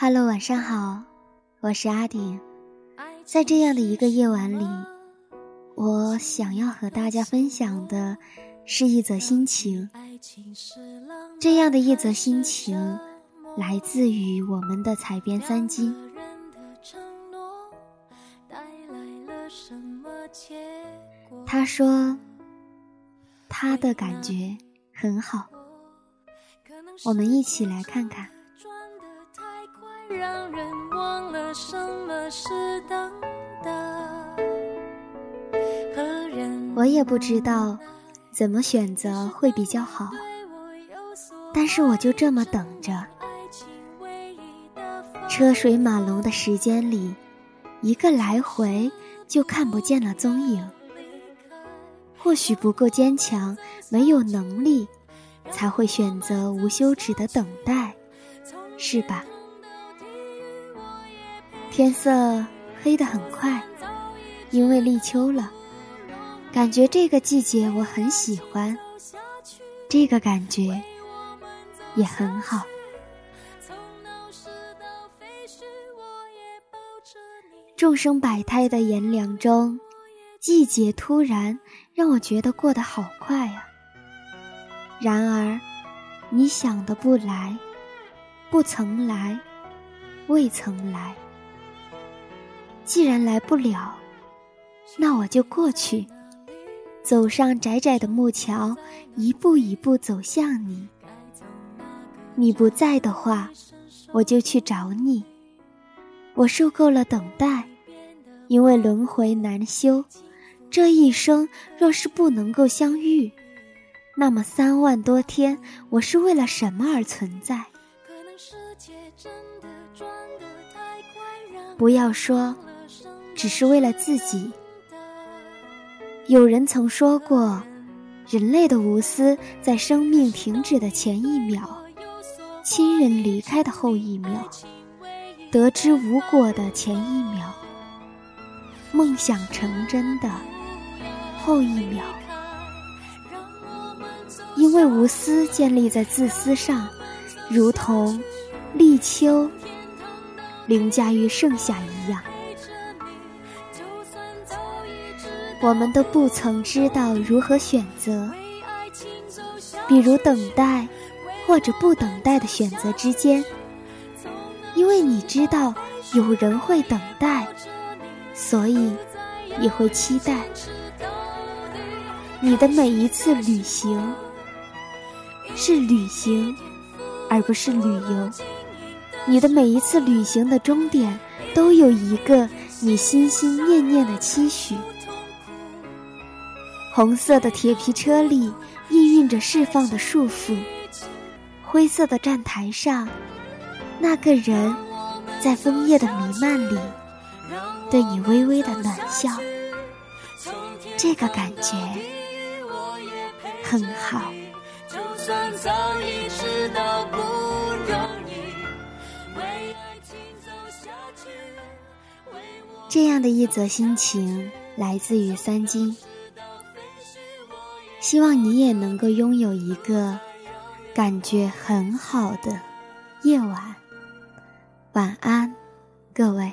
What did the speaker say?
Hello，晚上好，我是阿顶。在这样的一个夜晚里，我想要和大家分享的是一则心情。这样的一则心情，来自于我们的采编三金。他说，他的感觉很好。我们一起来看看。让人忘了什么是等等我也不知道怎么选择会比较好，但是我就这么等着。车水马龙的时间里，一个来回就看不见了踪影。或许不够坚强，没有能力，才会选择无休止的等待，是吧？天色黑得很快，因为立秋了。感觉这个季节我很喜欢，这个感觉也很好。众生百态的炎凉中，季节突然让我觉得过得好快啊。然而，你想的不来，不曾来，未曾来。既然来不了，那我就过去，走上窄窄的木桥，一步一步走向你。你不在的话，我就去找你。我受够了等待，因为轮回难修。这一生若是不能够相遇，那么三万多天，我是为了什么而存在？不要说。只是为了自己。有人曾说过，人类的无私，在生命停止的前一秒，亲人离开的后一秒，得知无果的前一秒，梦想成真的后一秒。因为无私建立在自私上，如同立秋凌驾于盛夏一样。我们都不曾知道如何选择，比如等待或者不等待的选择之间，因为你知道有人会等待，所以也会期待。你的每一次旅行是旅行，而不是旅游。你的每一次旅行的终点都有一个你心心念念的期许。红色的铁皮车里氤氲着释放的束缚，灰色的站台上，那个人在枫叶的弥漫里对你微微的暖笑，这个感觉很好。这样的一则心情来自于三金。希望你也能够拥有一个感觉很好的夜晚。晚安，各位。